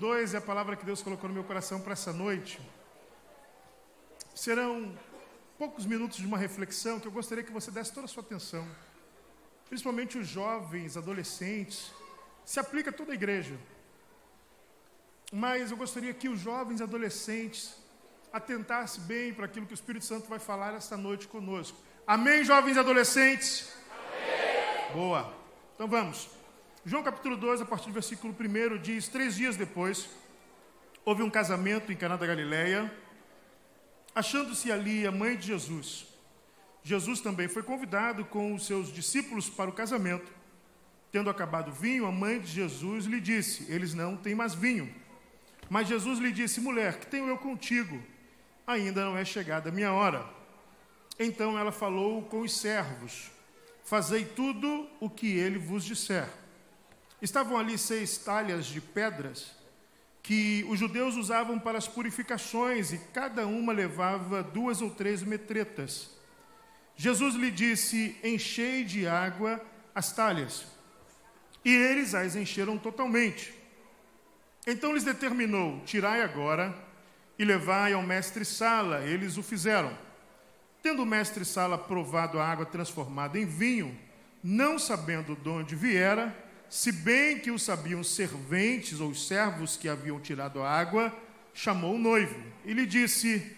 João capítulo 2 é a palavra que Deus colocou no meu coração para essa noite. Serão poucos minutos de uma reflexão que eu gostaria que você desse toda a sua atenção. Principalmente os jovens, adolescentes. Se aplica a toda a igreja. Mas eu gostaria que os jovens adolescentes atentassem bem para aquilo que o Espírito Santo vai falar esta noite conosco. Amém, jovens adolescentes? Amém. Boa. Então vamos. João capítulo 2, a partir do versículo 1, diz: Três dias depois, houve um casamento em Caná da Galileia, achando-se ali a mãe de Jesus. Jesus também foi convidado com os seus discípulos para o casamento. Tendo acabado o vinho, a mãe de Jesus lhe disse: Eles não têm mais vinho. Mas Jesus lhe disse: Mulher, que tenho eu contigo? Ainda não é chegada a minha hora. Então ela falou com os servos: Fazei tudo o que ele vos disser. Estavam ali seis talhas de pedras que os judeus usavam para as purificações, e cada uma levava duas ou três metretas. Jesus lhe disse: Enchei de água as talhas. E eles as encheram totalmente. Então lhes determinou: Tirai agora e levai ao mestre Sala. Eles o fizeram. Tendo o mestre Sala provado a água transformada em vinho, não sabendo de onde viera, se bem que o sabiam serventes ou os servos que haviam tirado a água, chamou o noivo e lhe disse: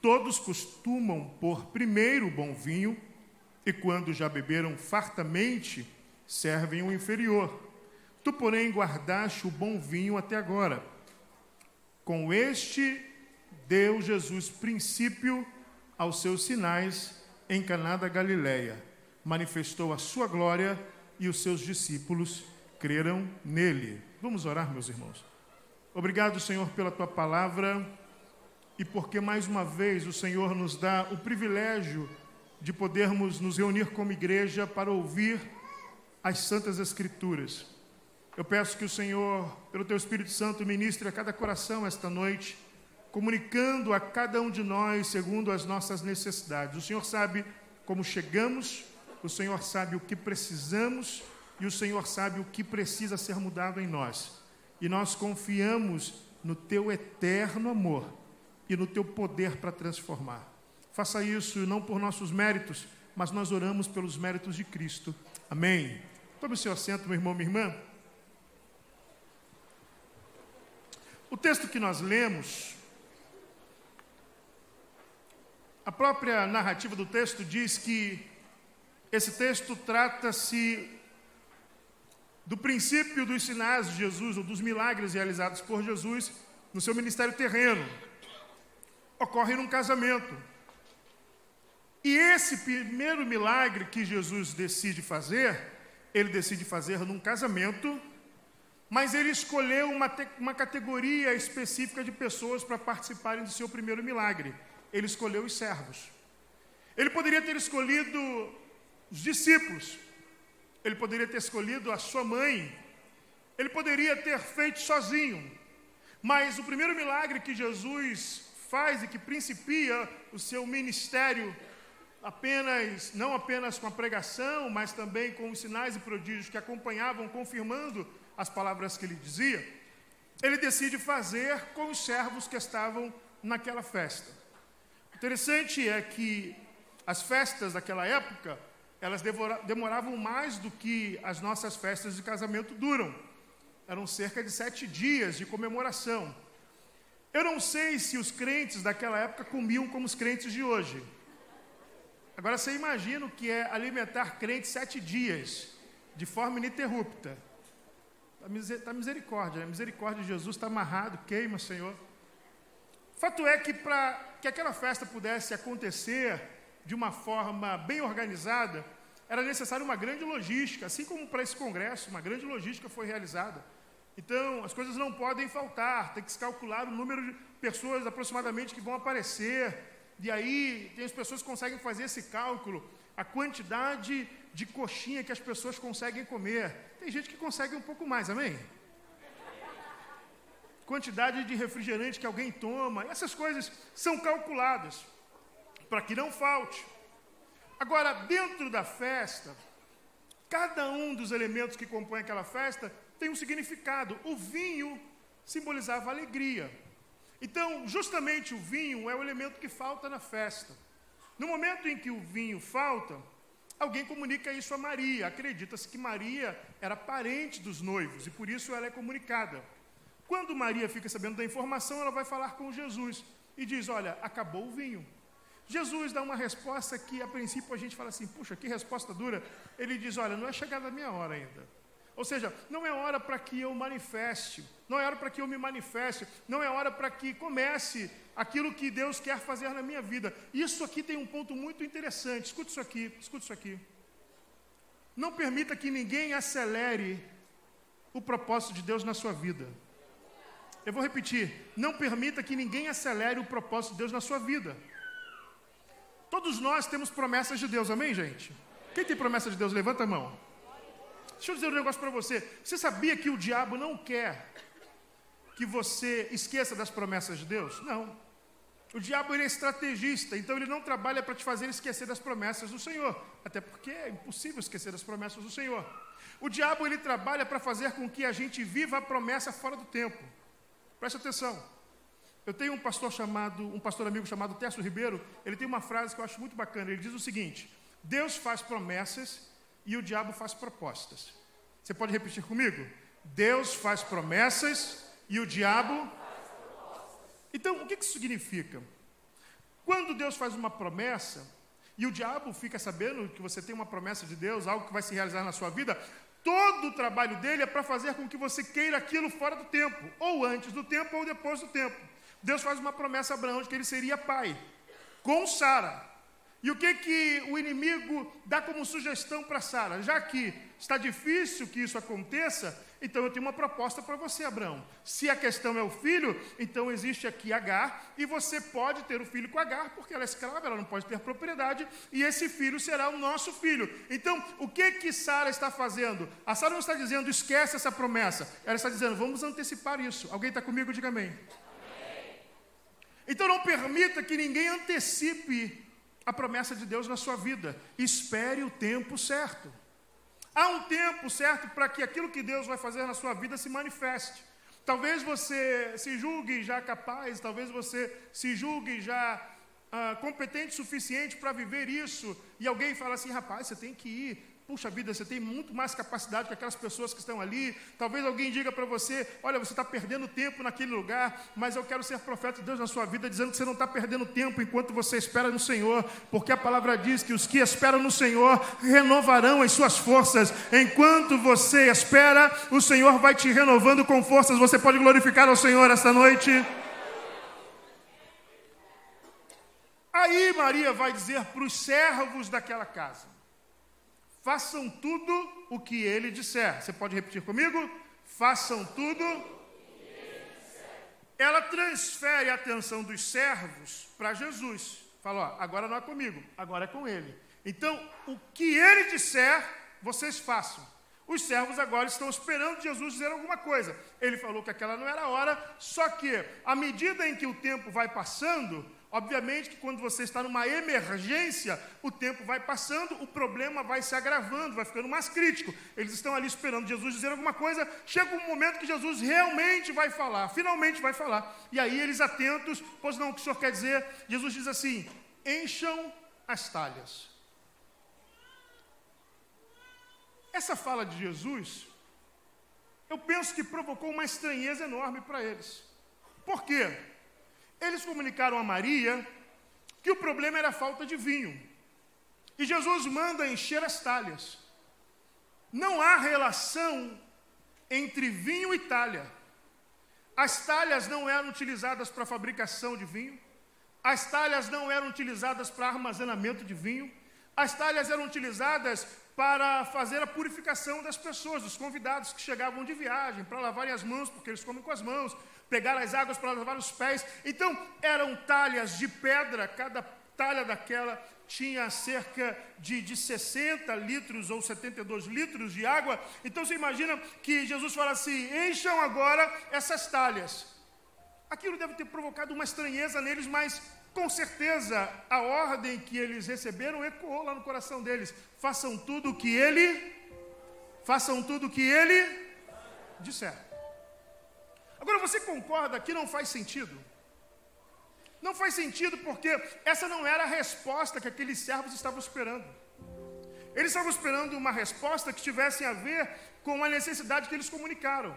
Todos costumam pôr primeiro o bom vinho, e quando já beberam fartamente, servem o inferior. Tu, porém, guardaste o bom vinho até agora. Com este deu Jesus princípio aos seus sinais em Caná da Galileia. Manifestou a sua glória e os seus discípulos creram nele. Vamos orar, meus irmãos. Obrigado, Senhor, pela tua palavra e porque mais uma vez o Senhor nos dá o privilégio de podermos nos reunir como igreja para ouvir as santas escrituras. Eu peço que o Senhor, pelo teu Espírito Santo, ministre a cada coração esta noite, comunicando a cada um de nós segundo as nossas necessidades. O Senhor sabe como chegamos, o Senhor sabe o que precisamos e o Senhor sabe o que precisa ser mudado em nós. E nós confiamos no teu eterno amor e no teu poder para transformar. Faça isso não por nossos méritos, mas nós oramos pelos méritos de Cristo. Amém. Tome o seu assento, meu irmão, minha irmã. O texto que nós lemos, a própria narrativa do texto diz que esse texto trata-se do princípio dos sinais de Jesus, ou dos milagres realizados por Jesus no seu ministério terreno. Ocorre num casamento. E esse primeiro milagre que Jesus decide fazer, ele decide fazer num casamento mas ele escolheu uma, uma categoria específica de pessoas para participarem do seu primeiro milagre. Ele escolheu os servos. Ele poderia ter escolhido os discípulos. Ele poderia ter escolhido a sua mãe. Ele poderia ter feito sozinho. Mas o primeiro milagre que Jesus faz e que principia o seu ministério apenas não apenas com a pregação, mas também com os sinais e prodígios que acompanhavam, confirmando as palavras que ele dizia, ele decide fazer com os servos que estavam naquela festa. Interessante é que as festas daquela época, elas demoravam mais do que as nossas festas de casamento duram. Eram cerca de sete dias de comemoração. Eu não sei se os crentes daquela época comiam como os crentes de hoje. Agora você imagina o que é alimentar crentes sete dias, de forma ininterrupta. Está misericórdia, né? misericórdia de Jesus está amarrado, queima, Senhor. Fato é que para que aquela festa pudesse acontecer de uma forma bem organizada, era necessária uma grande logística, assim como para esse congresso, uma grande logística foi realizada. Então, as coisas não podem faltar, tem que se calcular o número de pessoas aproximadamente que vão aparecer, e aí tem as pessoas que conseguem fazer esse cálculo, a quantidade de coxinha que as pessoas conseguem comer. Tem gente que consegue um pouco mais, amém? Quantidade de refrigerante que alguém toma, essas coisas são calculadas para que não falte. Agora, dentro da festa, cada um dos elementos que compõem aquela festa tem um significado. O vinho simbolizava alegria. Então, justamente o vinho é o elemento que falta na festa. No momento em que o vinho falta, alguém comunica isso a Maria. Acredita-se que Maria era parente dos noivos e por isso ela é comunicada. Quando Maria fica sabendo da informação, ela vai falar com Jesus e diz: Olha, acabou o vinho. Jesus dá uma resposta que, a princípio, a gente fala assim: puxa, que resposta dura. Ele diz: Olha, não é chegada a minha hora ainda. Ou seja, não é hora para que eu manifeste, não é hora para que eu me manifeste, não é hora para que comece aquilo que Deus quer fazer na minha vida. Isso aqui tem um ponto muito interessante. Escute isso aqui, escute isso aqui. Não permita que ninguém acelere o propósito de Deus na sua vida. Eu vou repetir: não permita que ninguém acelere o propósito de Deus na sua vida. Todos nós temos promessas de Deus, amém, gente? Quem tem promessa de Deus, levanta a mão. Deixa eu dizer um negócio para você. Você sabia que o diabo não quer que você esqueça das promessas de Deus? Não. O diabo ele é estrategista, então ele não trabalha para te fazer esquecer das promessas do Senhor, até porque é impossível esquecer das promessas do Senhor. O diabo ele trabalha para fazer com que a gente viva a promessa fora do tempo. Preste atenção. Eu tenho um pastor chamado, um pastor amigo chamado Tércio Ribeiro, ele tem uma frase que eu acho muito bacana. Ele diz o seguinte: Deus faz promessas e o diabo faz propostas. Você pode repetir comigo? Deus faz promessas e o diabo. Então, o que isso significa? Quando Deus faz uma promessa e o diabo fica sabendo que você tem uma promessa de Deus, algo que vai se realizar na sua vida, todo o trabalho dele é para fazer com que você queira aquilo fora do tempo, ou antes do tempo ou depois do tempo. Deus faz uma promessa a Abraão de que ele seria pai, com Sara. E o que, que o inimigo dá como sugestão para Sara? Já que está difícil que isso aconteça, então eu tenho uma proposta para você, Abraão. Se a questão é o filho, então existe aqui Agar, e você pode ter o filho com Agar, porque ela é escrava, ela não pode ter propriedade, e esse filho será o nosso filho. Então, o que que Sara está fazendo? A Sara não está dizendo, esquece essa promessa. Ela está dizendo, vamos antecipar isso. Alguém está comigo? Diga amém. Então, não permita que ninguém antecipe a promessa de Deus na sua vida. Espere o tempo certo. Há um tempo certo para que aquilo que Deus vai fazer na sua vida se manifeste. Talvez você se julgue já capaz, talvez você se julgue já ah, competente o suficiente para viver isso, e alguém fala assim: rapaz, você tem que ir, Puxa vida, você tem muito mais capacidade que aquelas pessoas que estão ali. Talvez alguém diga para você: Olha, você está perdendo tempo naquele lugar, mas eu quero ser profeta de Deus na sua vida, dizendo que você não está perdendo tempo enquanto você espera no Senhor, porque a palavra diz que os que esperam no Senhor renovarão as suas forças. Enquanto você espera, o Senhor vai te renovando com forças. Você pode glorificar ao Senhor esta noite. Aí Maria vai dizer para os servos daquela casa: Façam tudo o que ele disser. Você pode repetir comigo? Façam tudo. Ela transfere a atenção dos servos para Jesus. Fala, ó, agora não é comigo, agora é com ele. Então, o que ele disser, vocês façam. Os servos agora estão esperando Jesus dizer alguma coisa. Ele falou que aquela não era a hora, só que, à medida em que o tempo vai passando, Obviamente que quando você está numa emergência, o tempo vai passando, o problema vai se agravando, vai ficando mais crítico. Eles estão ali esperando Jesus dizer alguma coisa, chega um momento que Jesus realmente vai falar, finalmente vai falar. E aí eles atentos, pois não, o que o Senhor quer dizer? Jesus diz assim: encham as talhas. Essa fala de Jesus, eu penso que provocou uma estranheza enorme para eles. Por quê? Eles comunicaram a Maria que o problema era a falta de vinho. E Jesus manda encher as talhas. Não há relação entre vinho e talha. As talhas não eram utilizadas para fabricação de vinho, as talhas não eram utilizadas para armazenamento de vinho, as talhas eram utilizadas para fazer a purificação das pessoas, dos convidados que chegavam de viagem, para lavarem as mãos, porque eles comem com as mãos, pegar as águas para lavar os pés. Então, eram talhas de pedra, cada talha daquela tinha cerca de, de 60 litros ou 72 litros de água. Então, você imagina que Jesus fala assim: encham agora essas talhas. Aquilo deve ter provocado uma estranheza neles, mas com certeza a ordem que eles receberam ecoou lá no coração deles: façam tudo o que ele, façam tudo o que ele disser. Agora você concorda que não faz sentido? Não faz sentido porque essa não era a resposta que aqueles servos estavam esperando. Eles estavam esperando uma resposta que tivesse a ver com a necessidade que eles comunicaram.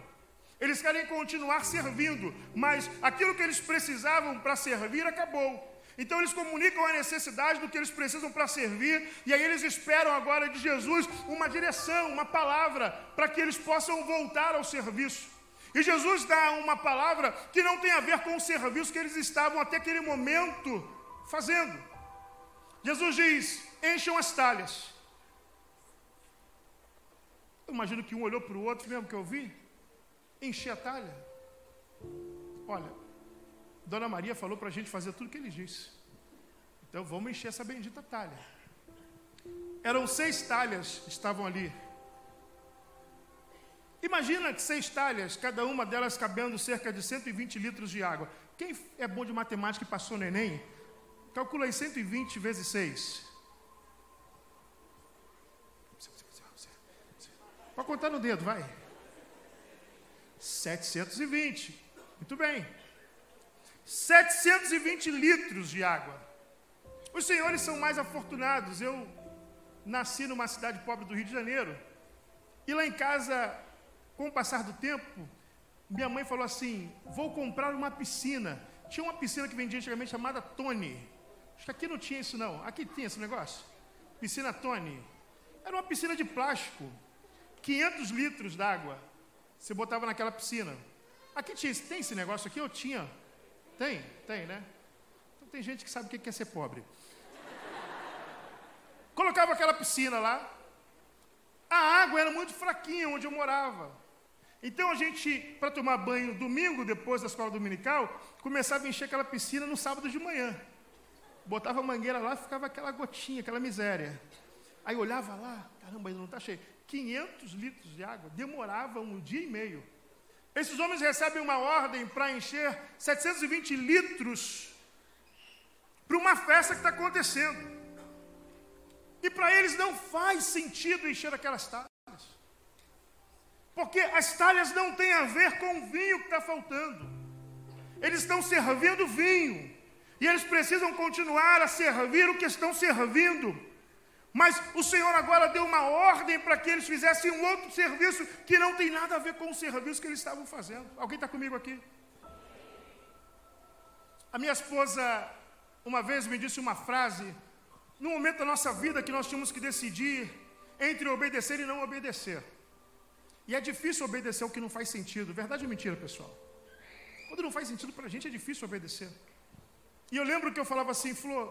Eles querem continuar servindo, mas aquilo que eles precisavam para servir acabou. Então eles comunicam a necessidade do que eles precisam para servir, e aí eles esperam agora de Jesus uma direção, uma palavra, para que eles possam voltar ao serviço. E Jesus dá uma palavra que não tem a ver com o serviço que eles estavam até aquele momento fazendo. Jesus diz: encham as talhas. Eu imagino que um olhou para o outro, mesmo que eu vi, encher a talha. Olha, Dona Maria falou para a gente fazer tudo o que ele disse. Então vamos encher essa bendita talha. Eram seis talhas que estavam ali. Imagina que seis talhas, cada uma delas cabendo cerca de 120 litros de água. Quem é bom de matemática e passou no Enem, calcula aí 120 vezes 6. Pode contar no dedo, vai. 720. Muito bem. 720 litros de água. Os senhores são mais afortunados. Eu nasci numa cidade pobre do Rio de Janeiro. E lá em casa, com o passar do tempo, minha mãe falou assim: vou comprar uma piscina. Tinha uma piscina que vendia antigamente chamada Tony. Acho que aqui não tinha isso, não. Aqui tinha esse negócio. Piscina Tony. Era uma piscina de plástico. 500 litros d'água. Você botava naquela piscina. Aqui tinha, tem esse negócio aqui? Eu tinha. Tem? Tem, né? Então tem gente que sabe o que é ser pobre. Colocava aquela piscina lá. A água era muito fraquinha onde eu morava. Então a gente, para tomar banho domingo, depois da escola dominical, começava a encher aquela piscina no sábado de manhã. Botava a mangueira lá, ficava aquela gotinha, aquela miséria. Aí olhava lá, caramba, ainda não está cheio. 500 litros de água, demorava um dia e meio. Esses homens recebem uma ordem para encher 720 litros para uma festa que está acontecendo. E para eles não faz sentido encher aquelas talhas. Porque as talhas não têm a ver com o vinho que está faltando. Eles estão servindo vinho. E eles precisam continuar a servir o que estão servindo. Mas o Senhor agora deu uma ordem para que eles fizessem um outro serviço que não tem nada a ver com o serviço que eles estavam fazendo. Alguém está comigo aqui? A minha esposa, uma vez, me disse uma frase, no momento da nossa vida que nós tínhamos que decidir entre obedecer e não obedecer. E é difícil obedecer o que não faz sentido. Verdade ou mentira, pessoal? Quando não faz sentido para a gente, é difícil obedecer. E eu lembro que eu falava assim, Flor,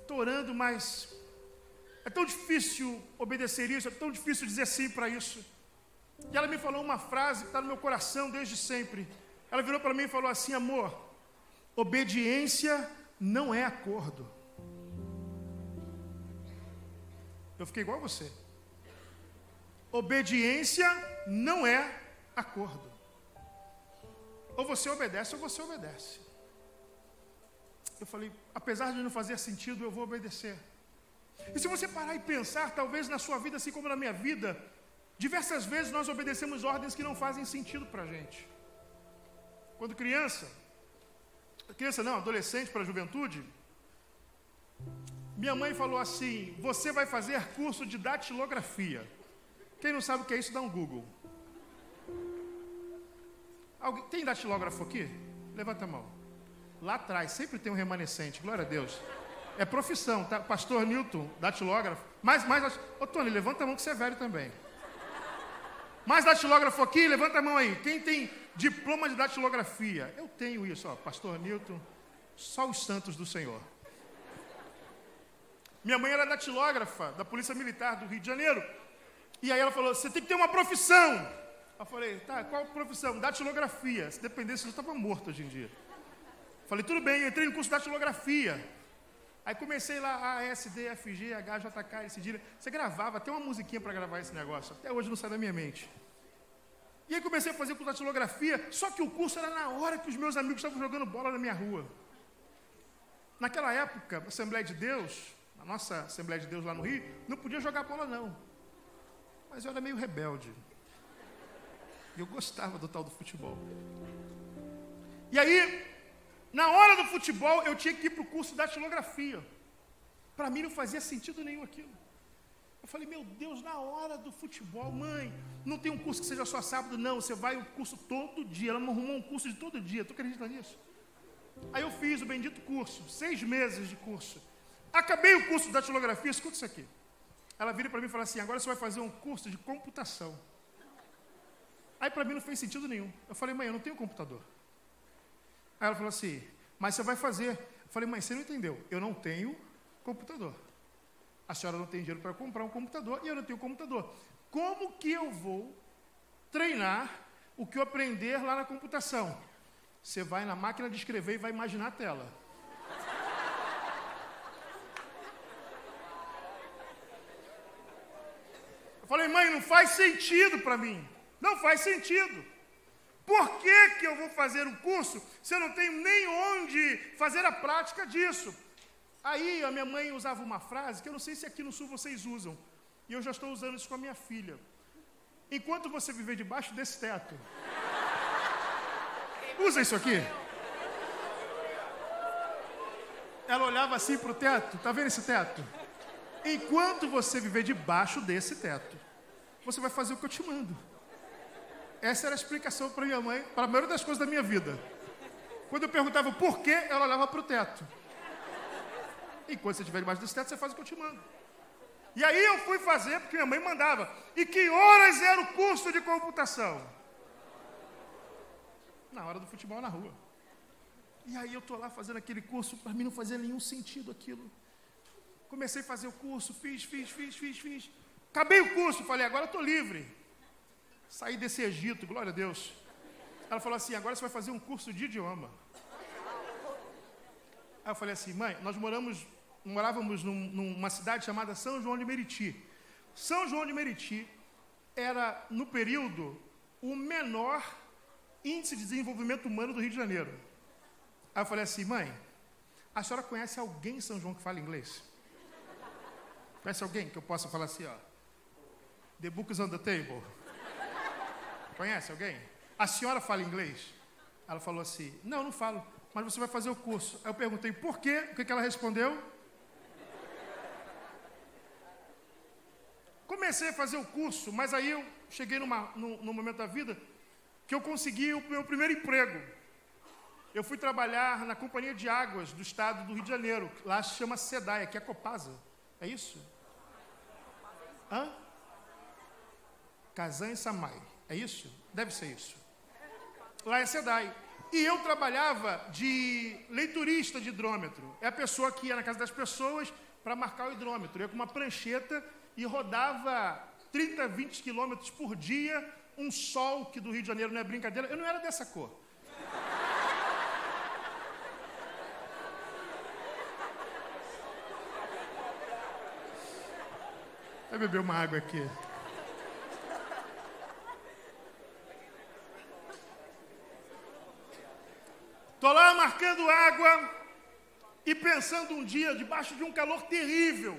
estou orando, mas é tão difícil obedecer isso, é tão difícil dizer sim para isso. E ela me falou uma frase que está no meu coração desde sempre. Ela virou para mim e falou assim: amor, obediência não é acordo. Eu fiquei igual a você. Obediência não é acordo. Ou você obedece ou você obedece. Eu falei, apesar de não fazer sentido, eu vou obedecer. E se você parar e pensar, talvez na sua vida, assim como na minha vida, diversas vezes nós obedecemos ordens que não fazem sentido para a gente. Quando criança, criança não, adolescente para a juventude, minha mãe falou assim: Você vai fazer curso de datilografia. Quem não sabe o que é isso, dá um Google. Alguém, tem datilógrafo aqui? Levanta a mão. Lá atrás, sempre tem um remanescente, glória a Deus. É profissão, tá? Pastor Newton, datilógrafo. Mais, mais. Ô, Tony, levanta a mão que você é velho também. Mais datilógrafo aqui, levanta a mão aí. Quem tem diploma de datilografia? Eu tenho isso, ó. Pastor Newton, só os santos do Senhor. Minha mãe era datilógrafa da Polícia Militar do Rio de Janeiro. E aí ela falou: você tem que ter uma profissão. Eu falei: tá, qual profissão? Datilografia. Se dependesse, eu estava morto hoje em dia. Falei: tudo bem, entrei no curso de datilografia. Aí comecei lá, A, S, D, F, G, H, J, K, esse dia. Você gravava, tem uma musiquinha para gravar esse negócio. Até hoje não sai da minha mente. E aí comecei a fazer curso de datilografia, só que o curso era na hora que os meus amigos estavam jogando bola na minha rua. Naquela época, a Assembleia de Deus, a nossa Assembleia de Deus lá no Rio, não podia jogar bola não. Mas eu era meio rebelde. Eu gostava do tal do futebol. E aí, na hora do futebol, eu tinha que ir para o curso de datilografia. Para mim não fazia sentido nenhum aquilo. Eu falei, meu Deus, na hora do futebol, mãe, não tem um curso que seja só sábado, não. Você vai o curso todo dia. Ela me arrumou um curso de todo dia. Tu acredita nisso? Aí eu fiz o bendito curso, seis meses de curso. Acabei o curso de datilografia, escuta isso aqui. Ela vira para mim e fala assim: agora você vai fazer um curso de computação. Aí para mim não fez sentido nenhum. Eu falei, mãe, eu não tenho computador. Aí ela falou assim, mas você vai fazer. Eu falei, mãe, você não entendeu. Eu não tenho computador. A senhora não tem dinheiro para comprar um computador e eu não tenho computador. Como que eu vou treinar o que eu aprender lá na computação? Você vai na máquina de escrever e vai imaginar a tela. Eu falei, mãe, não faz sentido para mim. Não faz sentido. Por que, que eu vou fazer um curso se eu não tenho nem onde fazer a prática disso? Aí a minha mãe usava uma frase que eu não sei se aqui no sul vocês usam, e eu já estou usando isso com a minha filha. Enquanto você viver debaixo desse teto, usa isso aqui. Ela olhava assim para o teto, tá vendo esse teto? Enquanto você viver debaixo desse teto, você vai fazer o que eu te mando. Essa era a explicação para minha mãe, para a maioria das coisas da minha vida. Quando eu perguntava por quê, ela olhava para o teto. Enquanto você estiver debaixo desse teto, você faz o que eu te mando. E aí eu fui fazer, porque minha mãe mandava. E que horas era o curso de computação? Na hora do futebol na rua. E aí eu estou lá fazendo aquele curso, para mim não fazia nenhum sentido aquilo. Comecei a fazer o curso, fiz, fiz, fiz, fiz, fiz. Acabei o curso, falei, agora estou livre. Saí desse Egito, glória a Deus. Ela falou assim: agora você vai fazer um curso de idioma. Aí eu falei assim, mãe, nós moramos, morávamos num, numa cidade chamada São João de Meriti. São João de Meriti era, no período, o menor índice de desenvolvimento humano do Rio de Janeiro. Aí eu falei assim, mãe, a senhora conhece alguém em São João que fala inglês? Conhece alguém que eu possa falar assim, ó? The book is on the table. Conhece alguém? A senhora fala inglês? Ela falou assim: Não, não falo, mas você vai fazer o curso. Aí eu perguntei por quê? O que, ela respondeu? Comecei a fazer o curso, mas aí eu cheguei numa, num, num momento da vida que eu consegui o meu primeiro emprego. Eu fui trabalhar na Companhia de Águas do Estado do Rio de Janeiro. Lá se chama SEDAI, que é Copasa. É isso? Hã? Kazan e Samai. É isso? Deve ser isso. Lá é SEDAI. E eu trabalhava de leiturista de hidrômetro. É a pessoa que ia na casa das pessoas para marcar o hidrômetro. Eu ia com uma prancheta e rodava 30, 20 quilômetros por dia, um sol que do Rio de Janeiro não é brincadeira. Eu não era dessa cor. Vai beber uma água aqui. Estou lá marcando água e pensando um dia, debaixo de um calor terrível.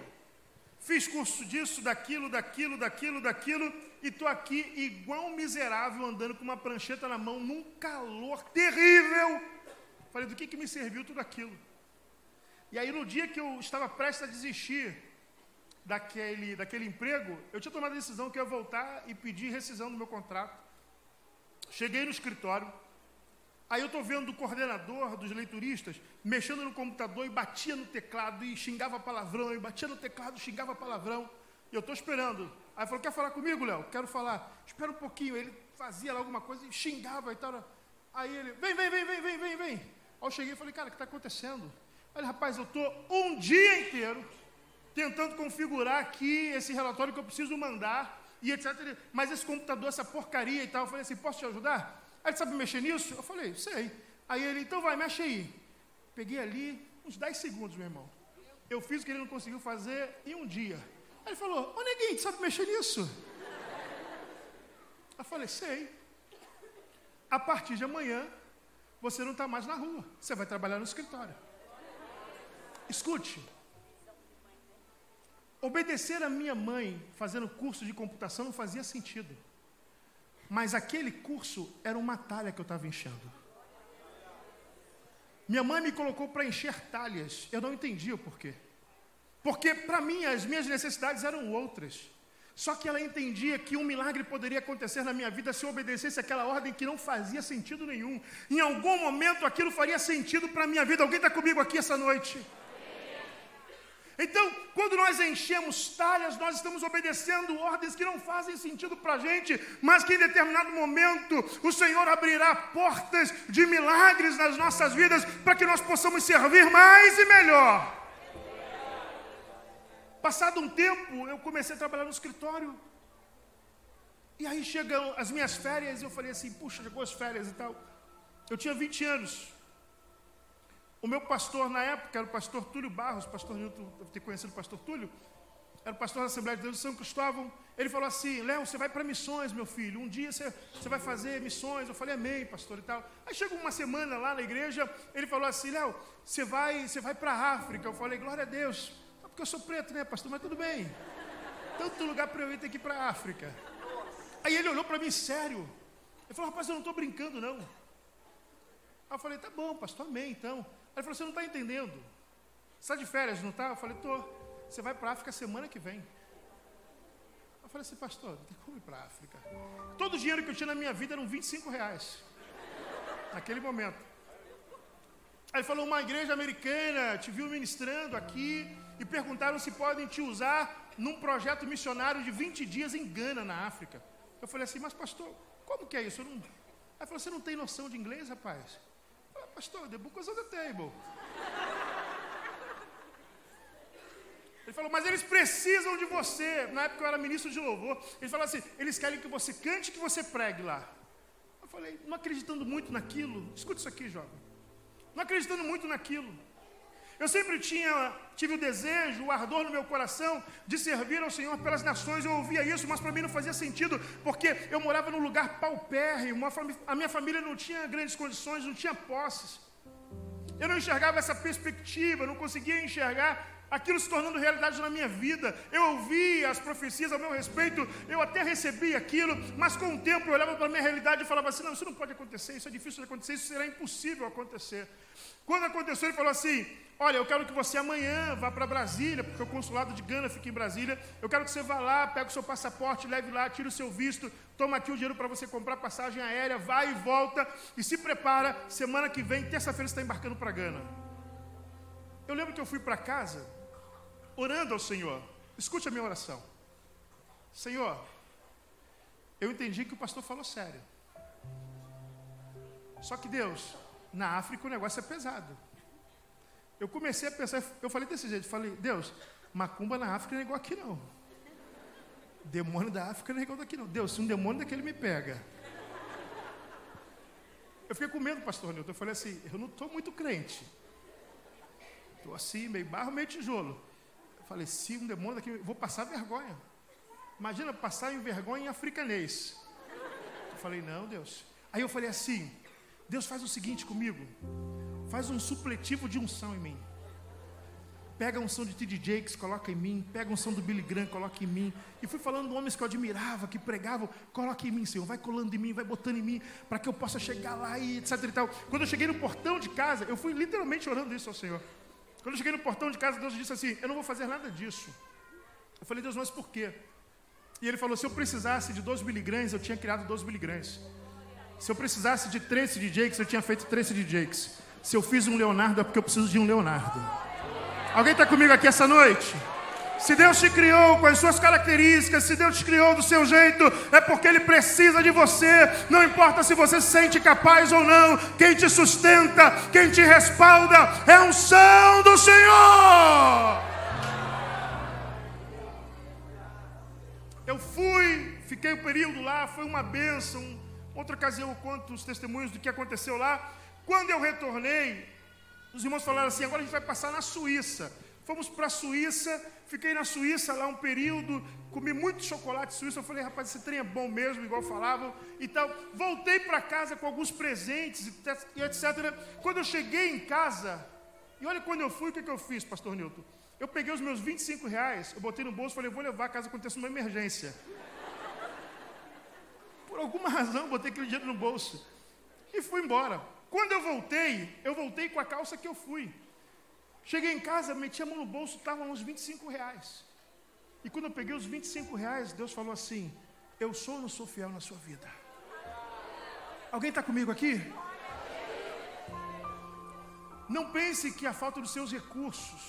Fiz curso disso, daquilo, daquilo, daquilo, daquilo, e estou aqui igual um miserável andando com uma prancheta na mão, num calor terrível. Falei, do que, que me serviu tudo aquilo? E aí, no dia que eu estava prestes a desistir daquele, daquele emprego, eu tinha tomado a decisão que eu ia voltar e pedir rescisão do meu contrato. Cheguei no escritório, Aí eu estou vendo o coordenador dos leituristas mexendo no computador e batia no teclado e xingava palavrão, e batia no teclado xingava palavrão. E eu estou esperando. Aí falou: Quer falar comigo, Léo? Quero falar. Espera um pouquinho. Ele fazia lá alguma coisa e xingava e tal. Aí ele: Vem, vem, vem, vem, vem, vem, vem. Aí eu cheguei e falei: Cara, o que está acontecendo? Ele: Rapaz, eu estou um dia inteiro tentando configurar aqui esse relatório que eu preciso mandar e etc. Mas esse computador, essa porcaria e tal. Eu falei assim: Posso te ajudar? Aí ele sabe mexer nisso? Eu falei, sei. Aí ele, então vai, mexe aí. Peguei ali uns 10 segundos, meu irmão. Eu fiz o que ele não conseguiu fazer em um dia. Aí ele falou, ô neguinho, sabe mexer nisso? Eu falei, sei. A partir de amanhã, você não está mais na rua. Você vai trabalhar no escritório. Escute. Obedecer a minha mãe fazendo curso de computação não fazia sentido. Mas aquele curso era uma talha que eu estava enchendo. Minha mãe me colocou para encher talhas. Eu não entendia o porquê. Porque para mim as minhas necessidades eram outras. Só que ela entendia que um milagre poderia acontecer na minha vida se eu obedecesse aquela ordem que não fazia sentido nenhum. Em algum momento aquilo faria sentido para a minha vida. Alguém está comigo aqui essa noite? Então, quando nós enchemos talhas, nós estamos obedecendo ordens que não fazem sentido para a gente, mas que em determinado momento o Senhor abrirá portas de milagres nas nossas vidas para que nós possamos servir mais e melhor. Passado um tempo, eu comecei a trabalhar no escritório. E aí chegam as minhas férias, e eu falei assim: puxa, chegou as férias e tal. Eu tinha 20 anos. O meu pastor na época era o pastor Túlio Barros, pastor Newton, deve ter conhecido o pastor Túlio, era o pastor da Assembleia de Deus de São Cristóvão. Ele falou assim: Léo, você vai para missões, meu filho. Um dia você, você vai fazer missões. Eu falei, amém, pastor e tal. Aí chegou uma semana lá na igreja, ele falou assim: Léo, você vai, você vai para a África. Eu falei, glória a Deus. Porque eu sou preto, né, pastor? Mas tudo bem. Tanto lugar para eu ir ter que ir para a África. Aí ele olhou para mim sério. Ele falou, rapaz, eu não estou brincando, não. Aí eu falei, tá bom, pastor, amém, então. Ele falou, você não está entendendo. Você está de férias, não está? Eu falei, tô. Você vai para a África semana que vem. Eu falei assim, pastor, não tem como ir para a África. Todo o dinheiro que eu tinha na minha vida eram 25 reais. Naquele momento. Aí falou, uma igreja americana te viu ministrando aqui e perguntaram se podem te usar num projeto missionário de 20 dias em Gana, na África. Eu falei assim, mas pastor, como que é isso? Não... Aí falou, você não tem noção de inglês, rapaz? Pastor, the book was on the table. Ele falou, mas eles precisam de você. Na época eu era ministro de louvor. Ele falou assim: eles querem que você cante e que você pregue lá. Eu falei, não acreditando muito naquilo. Escute isso aqui, jovem. Não acreditando muito naquilo. Eu sempre tinha, tive o desejo, o ardor no meu coração de servir ao Senhor pelas nações. Eu ouvia isso, mas para mim não fazia sentido, porque eu morava num lugar paupérrimo, a minha família não tinha grandes condições, não tinha posses. Eu não enxergava essa perspectiva, não conseguia enxergar aquilo se tornando realidade na minha vida. Eu ouvia as profecias a meu respeito, eu até recebi aquilo, mas com o tempo eu olhava para a minha realidade e falava assim: não, isso não pode acontecer, isso é difícil de acontecer, isso será impossível acontecer. Quando aconteceu, ele falou assim: Olha, eu quero que você amanhã vá para Brasília, porque o consulado de Gana fica em Brasília. Eu quero que você vá lá, pegue o seu passaporte, leve lá, tire o seu visto, toma aqui o dinheiro para você comprar passagem aérea, vai e volta e se prepara. Semana que vem, terça-feira, você está embarcando para Gana. Eu lembro que eu fui para casa orando ao Senhor. Escute a minha oração. Senhor, eu entendi que o pastor falou sério. Só que Deus, na África o negócio é pesado. Eu comecei a pensar, eu falei desse jeito, falei, Deus, macumba na África não é igual aqui não. Demônio da África não é igual daqui não. Deus, se um demônio daquele me pega. Eu fiquei com medo, pastor Nilton. Eu falei assim, eu não estou muito crente. Estou assim, meio barro, meio tijolo. Falei, se um demônio daqui, vou passar vergonha. Imagina passar em vergonha em africanês. Eu falei, não, Deus. Aí eu falei assim, Deus faz o seguinte comigo. Faz um supletivo de unção em mim. Pega a unção de T.D. Jakes, coloca em mim. Pega a unção do Billy Graham, coloca em mim. E fui falando homens que eu admirava, que pregavam. Coloca em mim, Senhor. Vai colando em mim, vai botando em mim. Para que eu possa chegar lá e etc e tal. Quando eu cheguei no portão de casa, eu fui literalmente orando isso ao Senhor. Quando eu cheguei no portão de casa, Deus disse assim: Eu não vou fazer nada disso. Eu falei, Deus, mas por quê? E ele falou: Se eu precisasse de 12 miligramas, eu tinha criado 12 miligramas. Se eu precisasse de 13 de Jakes, eu tinha feito 13 de Jakes. Se eu fiz um Leonardo, é porque eu preciso de um Leonardo. Alguém está comigo aqui essa noite? Se Deus te criou com as suas características, se Deus te criou do seu jeito, é porque Ele precisa de você. Não importa se você se sente capaz ou não, quem te sustenta, quem te respalda, é a unção do Senhor. Eu fui, fiquei um período lá, foi uma bênção. Outra ocasião eu conto os testemunhos do que aconteceu lá. Quando eu retornei, os irmãos falaram assim: agora a gente vai passar na Suíça. Fomos para a Suíça, fiquei na Suíça lá um período, comi muito chocolate suíço. Eu falei, rapaz, esse trem é bom mesmo, igual falavam e tal. Voltei para casa com alguns presentes e etc. Quando eu cheguei em casa, e olha quando eu fui, o que, que eu fiz, pastor Newton? Eu peguei os meus 25 reais, eu botei no bolso e falei, vou levar caso aconteça uma emergência. Por alguma razão, botei aquele dinheiro no bolso e fui embora. Quando eu voltei, eu voltei com a calça que eu fui. Cheguei em casa, meti a mão no bolso, estavam uns 25 reais. E quando eu peguei os 25 reais, Deus falou assim: Eu sou ou não sou fiel na sua vida? Alguém está comigo aqui? Não pense que a falta dos seus recursos,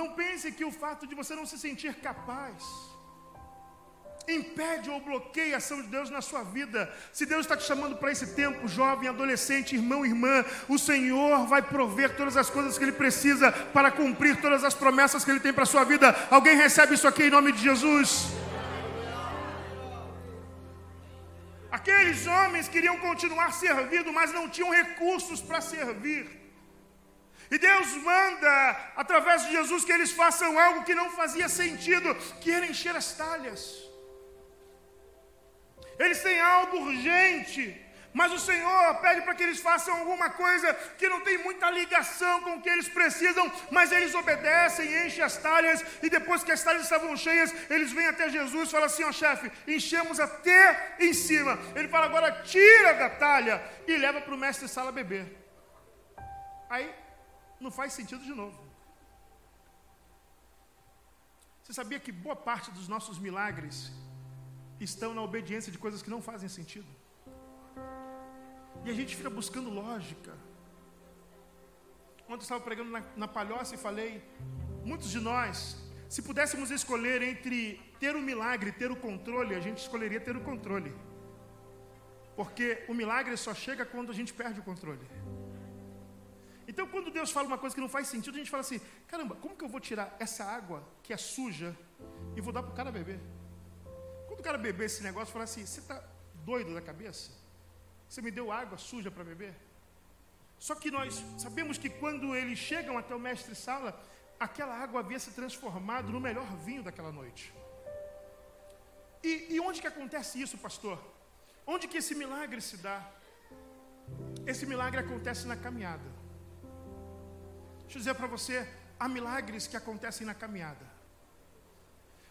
não pense que o fato de você não se sentir capaz, impede ou bloqueia a ação de Deus na sua vida. Se Deus está te chamando para esse tempo, jovem, adolescente, irmão, irmã, o Senhor vai prover todas as coisas que Ele precisa para cumprir todas as promessas que Ele tem para a sua vida. Alguém recebe isso aqui em nome de Jesus? Aqueles homens queriam continuar servindo, mas não tinham recursos para servir. E Deus manda, através de Jesus, que eles façam algo que não fazia sentido, que era encher as talhas. Eles têm algo urgente, mas o Senhor pede para que eles façam alguma coisa que não tem muita ligação com o que eles precisam, mas eles obedecem, enchem as talhas, e depois que as talhas estavam cheias, eles vêm até Jesus e falam assim: ó oh, chefe, enchemos até em cima. Ele fala: agora tira da talha e leva para o mestre sala beber. Aí não faz sentido de novo. Você sabia que boa parte dos nossos milagres estão na obediência de coisas que não fazem sentido? E a gente fica buscando lógica. Ontem eu estava pregando na, na palhoça e falei: muitos de nós, se pudéssemos escolher entre ter o milagre e ter o controle, a gente escolheria ter o controle. Porque o milagre só chega quando a gente perde o controle. Então, quando Deus fala uma coisa que não faz sentido, a gente fala assim: caramba, como que eu vou tirar essa água que é suja e vou dar para o cara beber? Quando o cara beber esse negócio, fala assim: você está doido da cabeça? Você me deu água suja para beber? Só que nós sabemos que quando eles chegam até o mestre sala, aquela água havia se transformado no melhor vinho daquela noite. E, e onde que acontece isso, pastor? Onde que esse milagre se dá? Esse milagre acontece na caminhada. Deixa eu dizer para você, há milagres que acontecem na caminhada.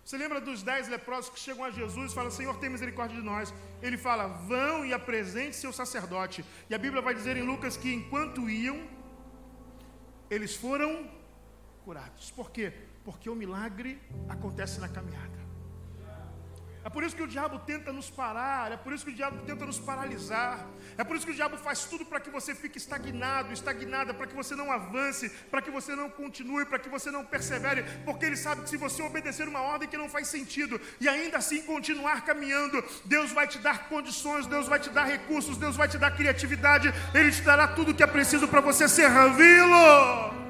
Você lembra dos dez leprosos que chegam a Jesus e falam, Senhor, tem misericórdia de nós. Ele fala, vão e apresente seu sacerdote. E a Bíblia vai dizer em Lucas que enquanto iam, eles foram curados. Por quê? Porque o milagre acontece na caminhada. É por isso que o diabo tenta nos parar, é por isso que o diabo tenta nos paralisar, é por isso que o diabo faz tudo para que você fique estagnado, estagnada, para que você não avance, para que você não continue, para que você não persevere, porque ele sabe que se você obedecer uma ordem que não faz sentido e ainda assim continuar caminhando, Deus vai te dar condições, Deus vai te dar recursos, Deus vai te dar criatividade, Ele te dará tudo o que é preciso para você servi-lo.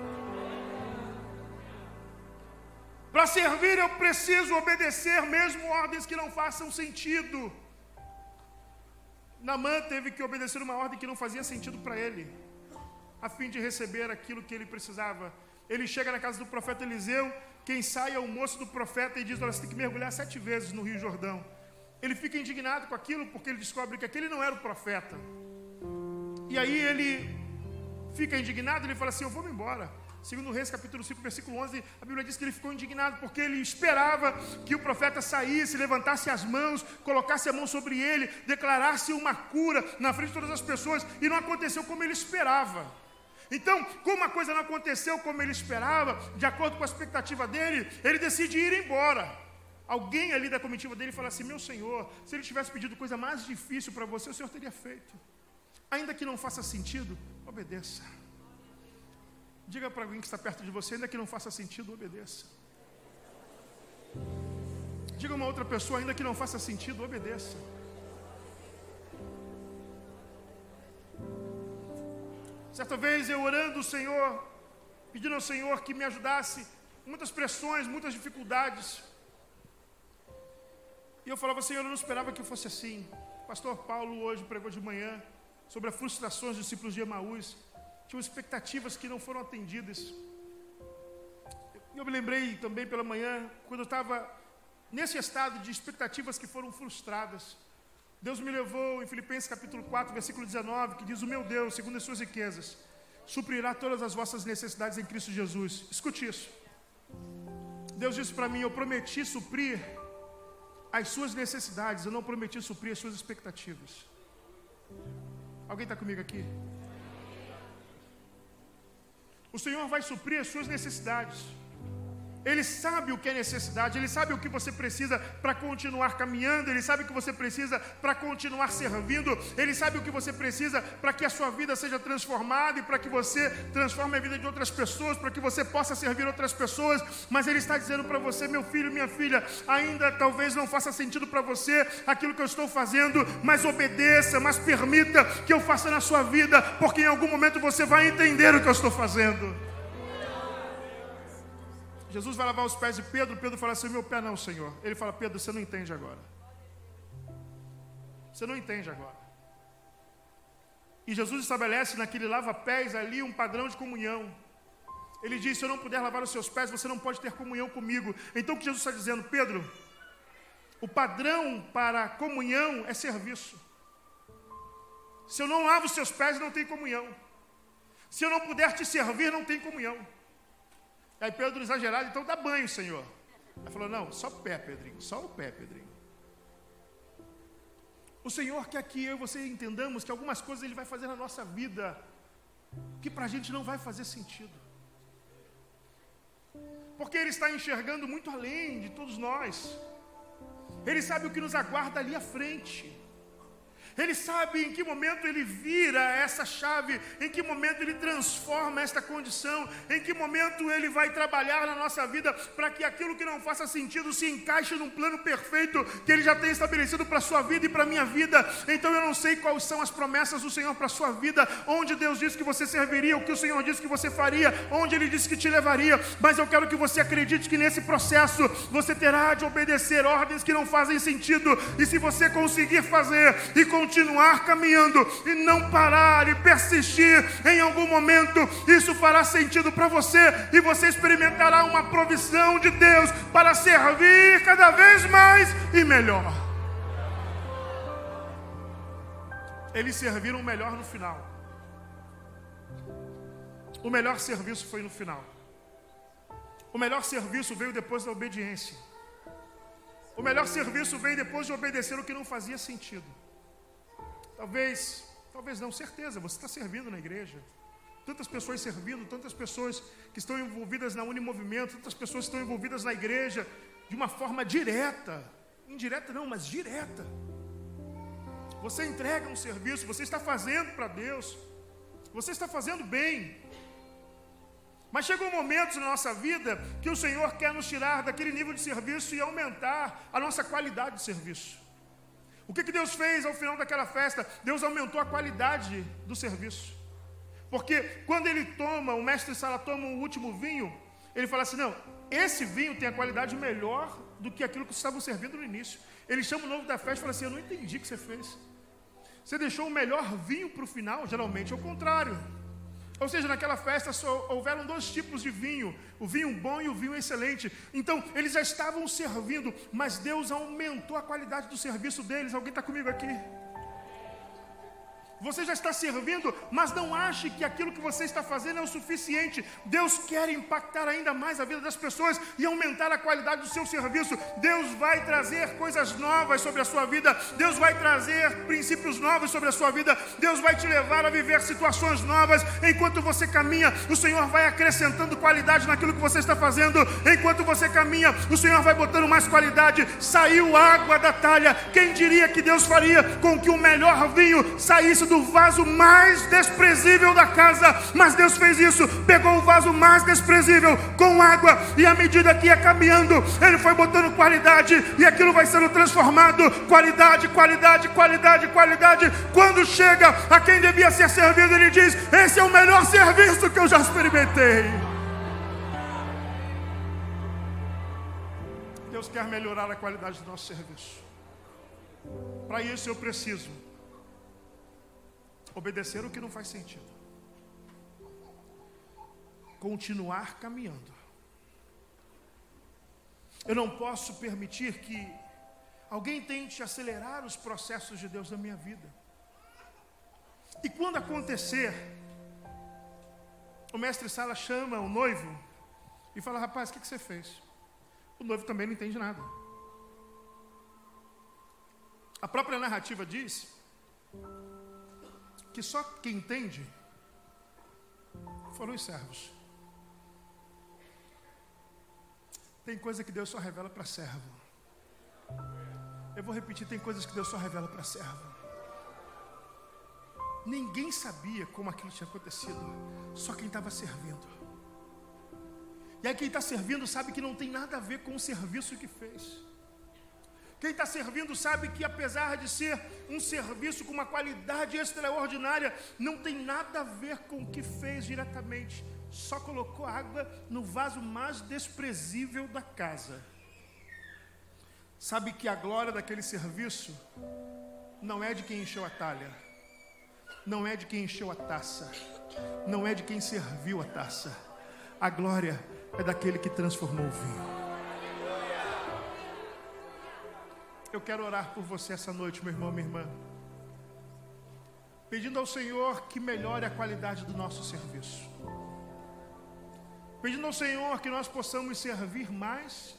Para servir eu preciso obedecer mesmo ordens que não façam sentido. Namã teve que obedecer uma ordem que não fazia sentido para ele, a fim de receber aquilo que ele precisava. Ele chega na casa do profeta Eliseu, quem sai é o moço do profeta e diz: Olha, você tem que mergulhar sete vezes no Rio Jordão. Ele fica indignado com aquilo porque ele descobre que aquele não era o profeta. E aí ele fica indignado, ele fala assim: Eu vou me embora. Segundo Reis, capítulo 5, versículo 11, a Bíblia diz que ele ficou indignado porque ele esperava que o profeta saísse, levantasse as mãos, colocasse a mão sobre ele, declarasse uma cura na frente de todas as pessoas, e não aconteceu como ele esperava. Então, como a coisa não aconteceu como ele esperava, de acordo com a expectativa dele, ele decide ir embora. Alguém ali da comitiva dele fala assim: Meu senhor, se ele tivesse pedido coisa mais difícil para você, o senhor teria feito. Ainda que não faça sentido, obedeça. Diga para alguém que está perto de você, ainda que não faça sentido, obedeça. Diga a uma outra pessoa, ainda que não faça sentido, obedeça. Certa vez eu orando o Senhor, pedindo ao Senhor que me ajudasse, muitas pressões, muitas dificuldades. E eu falava, Senhor, eu não esperava que fosse assim. Pastor Paulo hoje pregou de manhã sobre as frustrações dos discípulos de Emaús tinham expectativas que não foram atendidas. Eu me lembrei também pela manhã, quando eu estava nesse estado de expectativas que foram frustradas. Deus me levou em Filipenses capítulo 4, versículo 19, que diz: O meu Deus, segundo as suas riquezas, suprirá todas as vossas necessidades em Cristo Jesus. Escute isso. Deus disse para mim: Eu prometi suprir as suas necessidades, eu não prometi suprir as suas expectativas. Alguém está comigo aqui? O Senhor vai suprir as suas necessidades. Ele sabe o que é necessidade, ele sabe o que você precisa para continuar caminhando, ele sabe o que você precisa para continuar servindo, ele sabe o que você precisa para que a sua vida seja transformada e para que você transforme a vida de outras pessoas, para que você possa servir outras pessoas. Mas ele está dizendo para você, meu filho, minha filha, ainda talvez não faça sentido para você aquilo que eu estou fazendo, mas obedeça, mas permita que eu faça na sua vida, porque em algum momento você vai entender o que eu estou fazendo. Jesus vai lavar os pés de Pedro, Pedro fala assim: meu pé não, Senhor. Ele fala: Pedro, você não entende agora. Você não entende agora. E Jesus estabelece naquele lava-pés ali um padrão de comunhão. Ele diz: Se eu não puder lavar os seus pés, você não pode ter comunhão comigo. Então o que Jesus está dizendo, Pedro? O padrão para comunhão é serviço. Se eu não lavo os seus pés, não tem comunhão. Se eu não puder te servir, não tem comunhão. Aí Pedro, exagerado, então dá banho, Senhor. Ele falou: Não, só o pé, Pedrinho, só o pé, Pedrinho. O Senhor quer que eu e você entendamos que algumas coisas Ele vai fazer na nossa vida que para a gente não vai fazer sentido. Porque Ele está enxergando muito além de todos nós. Ele sabe o que nos aguarda ali à frente. Ele sabe em que momento ele vira essa chave, em que momento ele transforma esta condição, em que momento ele vai trabalhar na nossa vida para que aquilo que não faça sentido se encaixe num plano perfeito que ele já tem estabelecido para a sua vida e para a minha vida. Então eu não sei quais são as promessas do Senhor para a sua vida, onde Deus disse que você serviria, o que o Senhor disse que você faria, onde ele disse que te levaria, mas eu quero que você acredite que nesse processo você terá de obedecer ordens que não fazem sentido, e se você conseguir fazer e continuar continuar caminhando e não parar e persistir em algum momento, isso fará sentido para você e você experimentará uma provisão de Deus para servir cada vez mais e melhor. Eles serviram melhor no final. O melhor serviço foi no final. O melhor serviço veio depois da obediência. O melhor serviço veio depois de obedecer o que não fazia sentido. Talvez, talvez não, certeza, você está servindo na igreja. Tantas pessoas servindo, tantas pessoas que estão envolvidas na Unimovimento, tantas pessoas que estão envolvidas na igreja de uma forma direta. Indireta não, mas direta. Você entrega um serviço, você está fazendo para Deus, você está fazendo bem. Mas chegou um momento na nossa vida que o Senhor quer nos tirar daquele nível de serviço e aumentar a nossa qualidade de serviço. O que, que Deus fez ao final daquela festa? Deus aumentou a qualidade do serviço. Porque quando ele toma, o mestre Sala toma o último vinho, ele fala assim: não, esse vinho tem a qualidade melhor do que aquilo que estavam servindo no início. Ele chama o novo da festa e fala assim: eu não entendi o que você fez. Você deixou o melhor vinho para o final? Geralmente é o contrário. Ou seja, naquela festa só houveram dois tipos de vinho: o vinho bom e o vinho excelente. Então, eles já estavam servindo, mas Deus aumentou a qualidade do serviço deles. Alguém está comigo aqui? Você já está servindo, mas não ache que aquilo que você está fazendo é o suficiente. Deus quer impactar ainda mais a vida das pessoas e aumentar a qualidade do seu serviço. Deus vai trazer coisas novas sobre a sua vida. Deus vai trazer princípios novos sobre a sua vida. Deus vai te levar a viver situações novas. Enquanto você caminha, o Senhor vai acrescentando qualidade naquilo que você está fazendo. Enquanto você caminha, o Senhor vai botando mais qualidade. Saiu água da talha. Quem diria que Deus faria com que o melhor vinho saísse do vaso mais desprezível da casa, mas Deus fez isso, pegou o vaso mais desprezível com água, e à medida que ia caminhando, ele foi botando qualidade, e aquilo vai sendo transformado qualidade, qualidade, qualidade, qualidade. Quando chega a quem devia ser servido, ele diz: Esse é o melhor serviço que eu já experimentei. Deus quer melhorar a qualidade do nosso serviço. Para isso eu preciso obedecer o que não faz sentido, continuar caminhando. Eu não posso permitir que alguém tente acelerar os processos de Deus na minha vida. E quando acontecer, o mestre Sala chama o noivo e fala: Rapaz, o que, você fez? O noivo também não entende nada. A própria narrativa diz que só quem entende foram os servos. Tem coisa que Deus só revela para servo. Eu vou repetir: tem coisas que Deus só revela para servo. Ninguém sabia como aquilo tinha acontecido, só quem estava servindo. E aí, quem está servindo sabe que não tem nada a ver com o serviço que fez. Quem está servindo sabe que, apesar de ser um serviço com uma qualidade extraordinária, não tem nada a ver com o que fez diretamente. Só colocou água no vaso mais desprezível da casa. Sabe que a glória daquele serviço não é de quem encheu a talha, não é de quem encheu a taça, não é de quem serviu a taça. A glória é daquele que transformou o vinho. Eu quero orar por você essa noite, meu irmão, minha irmã. Pedindo ao Senhor que melhore a qualidade do nosso serviço. Pedindo ao Senhor que nós possamos servir mais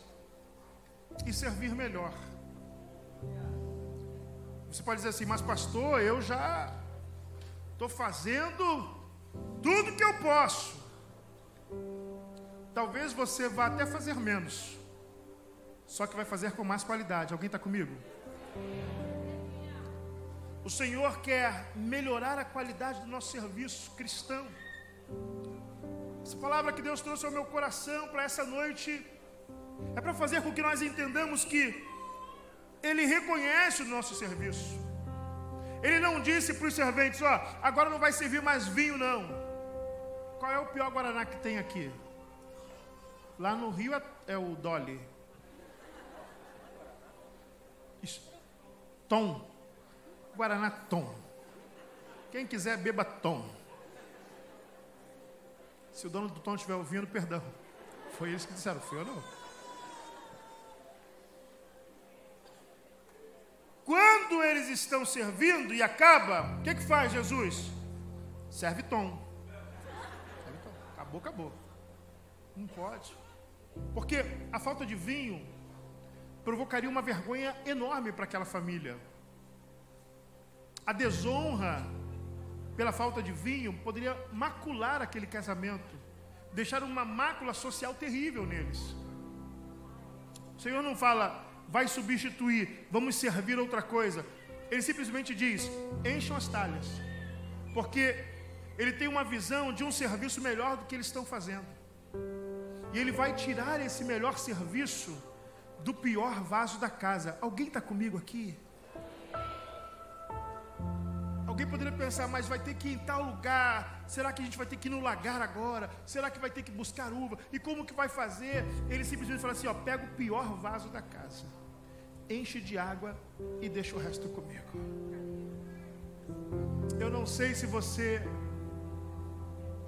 e servir melhor. Você pode dizer assim, mas pastor, eu já estou fazendo tudo que eu posso. Talvez você vá até fazer menos só que vai fazer com mais qualidade. Alguém está comigo? O Senhor quer melhorar a qualidade do nosso serviço cristão. Essa palavra que Deus trouxe ao meu coração para essa noite é para fazer com que nós entendamos que Ele reconhece o nosso serviço. Ele não disse para os serventes: Ó, agora não vai servir mais vinho, não. Qual é o pior Guaraná que tem aqui? Lá no Rio é, é o Dolly. Tom. Guaraná Tom. Quem quiser, beba Tom. Se o dono do Tom estiver ouvindo, perdão. Foi eles que disseram, foi não? Quando eles estão servindo e acaba, o que, que faz Jesus? Serve tom. Serve tom. Acabou, acabou. Não pode. Porque a falta de vinho provocaria uma vergonha enorme para aquela família. A desonra pela falta de vinho poderia macular aquele casamento, deixar uma mácula social terrível neles. O Senhor não fala, vai substituir, vamos servir outra coisa. Ele simplesmente diz: encham as talhas, porque ele tem uma visão de um serviço melhor do que eles estão fazendo. E ele vai tirar esse melhor serviço do pior vaso da casa. Alguém está comigo aqui? Alguém poderia pensar, mas vai ter que ir em tal lugar. Será que a gente vai ter que ir no lagar agora? Será que vai ter que buscar uva? E como que vai fazer? Ele simplesmente fala assim: ó, pega o pior vaso da casa, enche de água e deixa o resto comigo. Eu não sei se você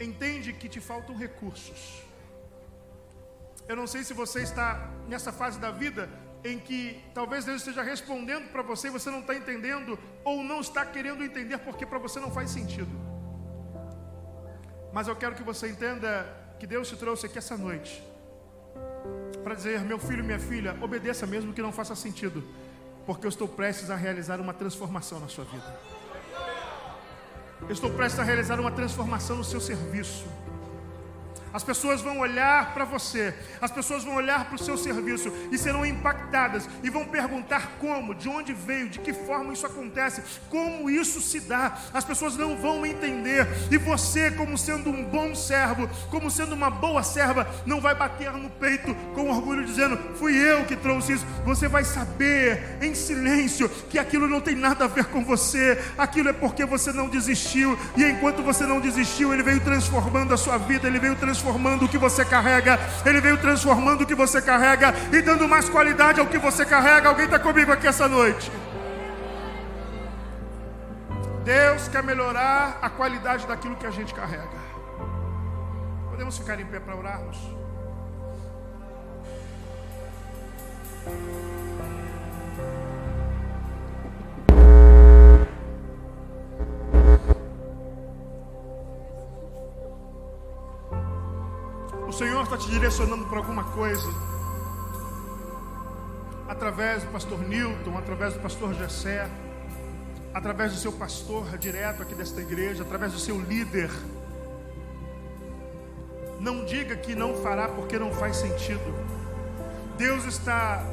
entende que te faltam recursos. Eu não sei se você está nessa fase da vida em que talvez Deus esteja respondendo para você e você não está entendendo, ou não está querendo entender porque para você não faz sentido. Mas eu quero que você entenda que Deus te trouxe aqui essa noite para dizer: meu filho, minha filha, obedeça mesmo que não faça sentido, porque eu estou prestes a realizar uma transformação na sua vida. Eu estou prestes a realizar uma transformação no seu serviço. As pessoas vão olhar para você, as pessoas vão olhar para o seu serviço e serão impactadas e vão perguntar como, de onde veio, de que forma isso acontece, como isso se dá. As pessoas não vão entender e você, como sendo um bom servo, como sendo uma boa serva, não vai bater no peito com orgulho dizendo: "Fui eu que trouxe isso". Você vai saber em silêncio que aquilo não tem nada a ver com você, aquilo é porque você não desistiu e enquanto você não desistiu, ele veio transformando a sua vida, ele veio transformando transformando o que você carrega, Ele veio transformando o que você carrega e dando mais qualidade ao que você carrega. Alguém está comigo aqui essa noite? Deus quer melhorar a qualidade daquilo que a gente carrega. Podemos ficar em pé para orarmos? O Senhor está te direcionando para alguma coisa. através do pastor Newton, através do pastor Jessé, através do seu pastor direto aqui desta igreja, através do seu líder. Não diga que não fará porque não faz sentido. Deus está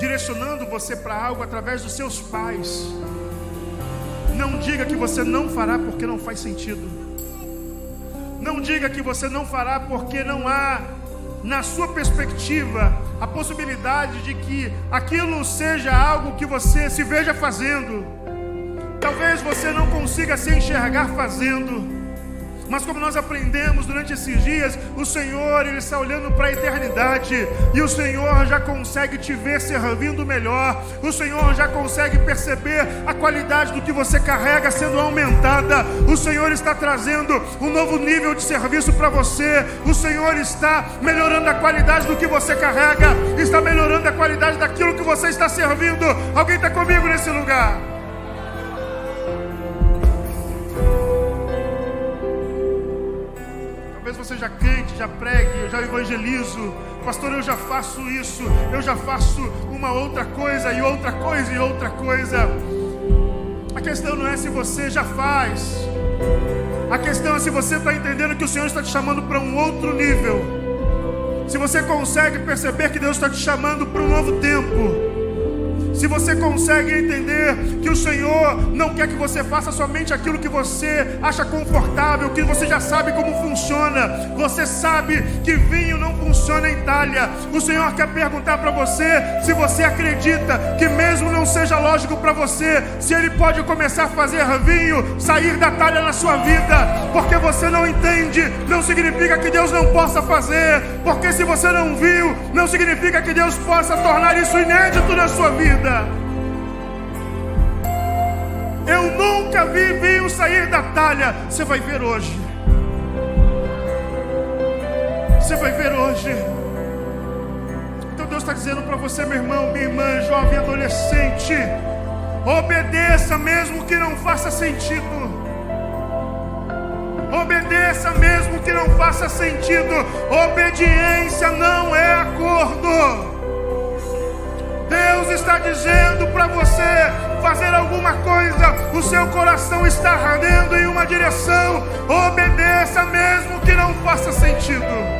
direcionando você para algo através dos seus pais. Não diga que você não fará porque não faz sentido. Não diga que você não fará porque não há, na sua perspectiva, a possibilidade de que aquilo seja algo que você se veja fazendo. Talvez você não consiga se enxergar fazendo. Mas como nós aprendemos durante esses dias, o Senhor ele está olhando para a eternidade e o Senhor já consegue te ver servindo melhor. O Senhor já consegue perceber a qualidade do que você carrega sendo aumentada. O Senhor está trazendo um novo nível de serviço para você. O Senhor está melhorando a qualidade do que você carrega, está melhorando a qualidade daquilo que você está servindo. Alguém está comigo nesse lugar? Você já cante, já pregue, eu já evangelizo, pastor, eu já faço isso, eu já faço uma outra coisa e outra coisa e outra coisa. A questão não é se você já faz, a questão é se você está entendendo que o Senhor está te chamando para um outro nível, se você consegue perceber que Deus está te chamando para um novo tempo se você consegue entender que o Senhor não quer que você faça somente aquilo que você acha confortável, que você já sabe como funciona, você sabe que vinho não funciona em talha. O Senhor quer perguntar para você se você acredita que, mesmo não seja lógico para você, se Ele pode começar a fazer vinho sair da talha na sua vida, porque você não entende, não significa que Deus não possa fazer, porque se você não viu, não significa que Deus possa tornar isso inédito na sua vida vida. Eu nunca vi vinho sair da talha. Você vai ver hoje. Você vai ver hoje. Então Deus está dizendo para você, meu irmão, minha irmã, jovem, adolescente, obedeça mesmo que não faça sentido. Obedeça mesmo que não faça sentido. Obediência não é acordo. Deus está dizendo para você fazer alguma coisa, o seu coração está ardendo em uma direção, obedeça mesmo que não faça sentido.